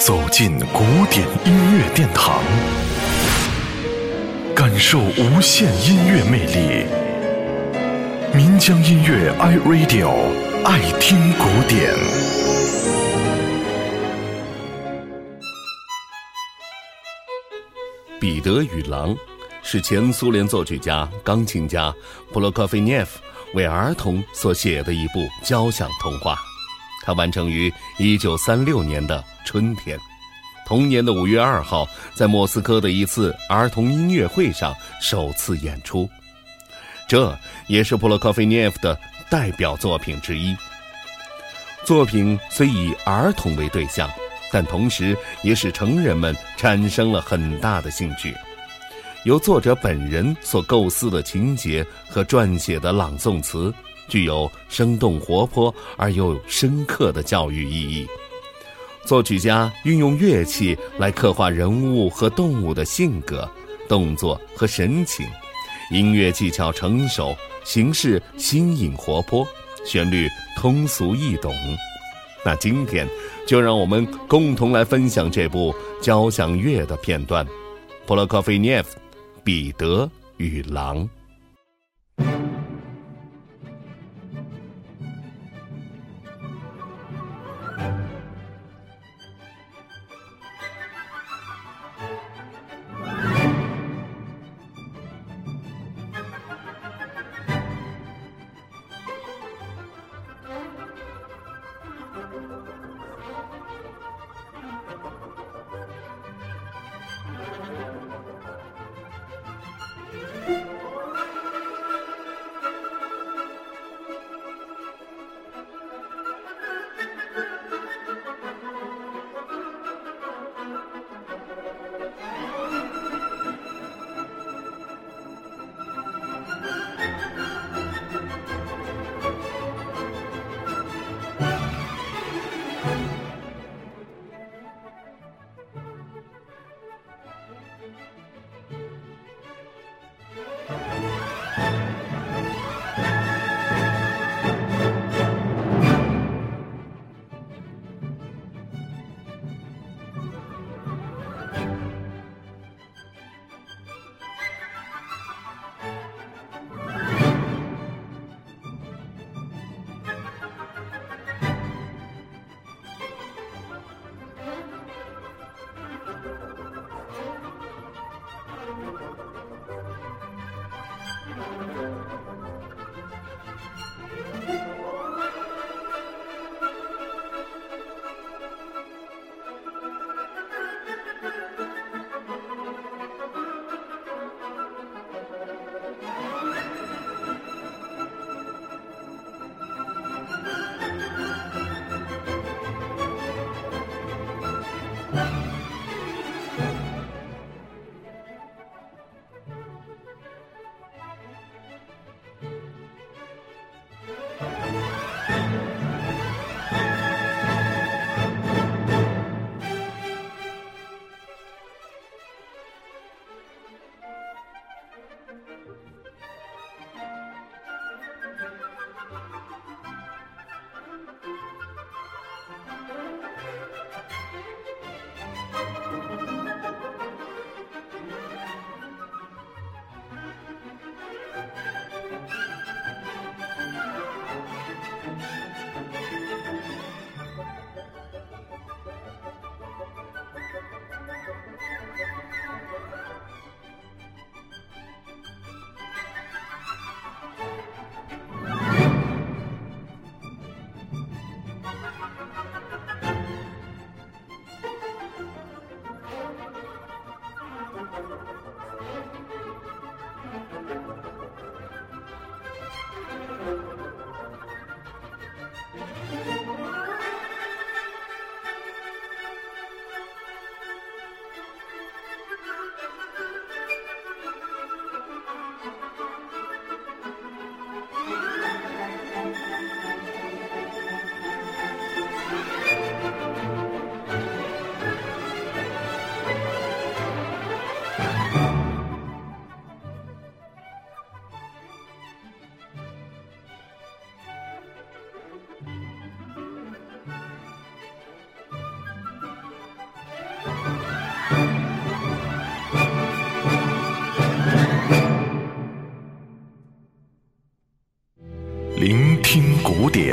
走进古典音乐殿堂，感受无限音乐魅力。民江音乐 iRadio 爱听古典。彼得与狼是前苏联作曲家、钢琴家普罗科菲涅夫为儿童所写的一部交响童话。它完成于一九三六年的春天，同年的五月二号，在莫斯科的一次儿童音乐会上首次演出。这也是普罗科菲涅夫的代表作品之一。作品虽以儿童为对象，但同时也使成人们产生了很大的兴趣。由作者本人所构思的情节和撰写的朗诵词。具有生动活泼而又深刻的教育意义。作曲家运用乐器来刻画人物和动物的性格、动作和神情，音乐技巧成熟，形式新颖活泼，旋律通俗易懂。那今天就让我们共同来分享这部交响乐的片段：普罗科菲涅夫《彼得与狼》。thank you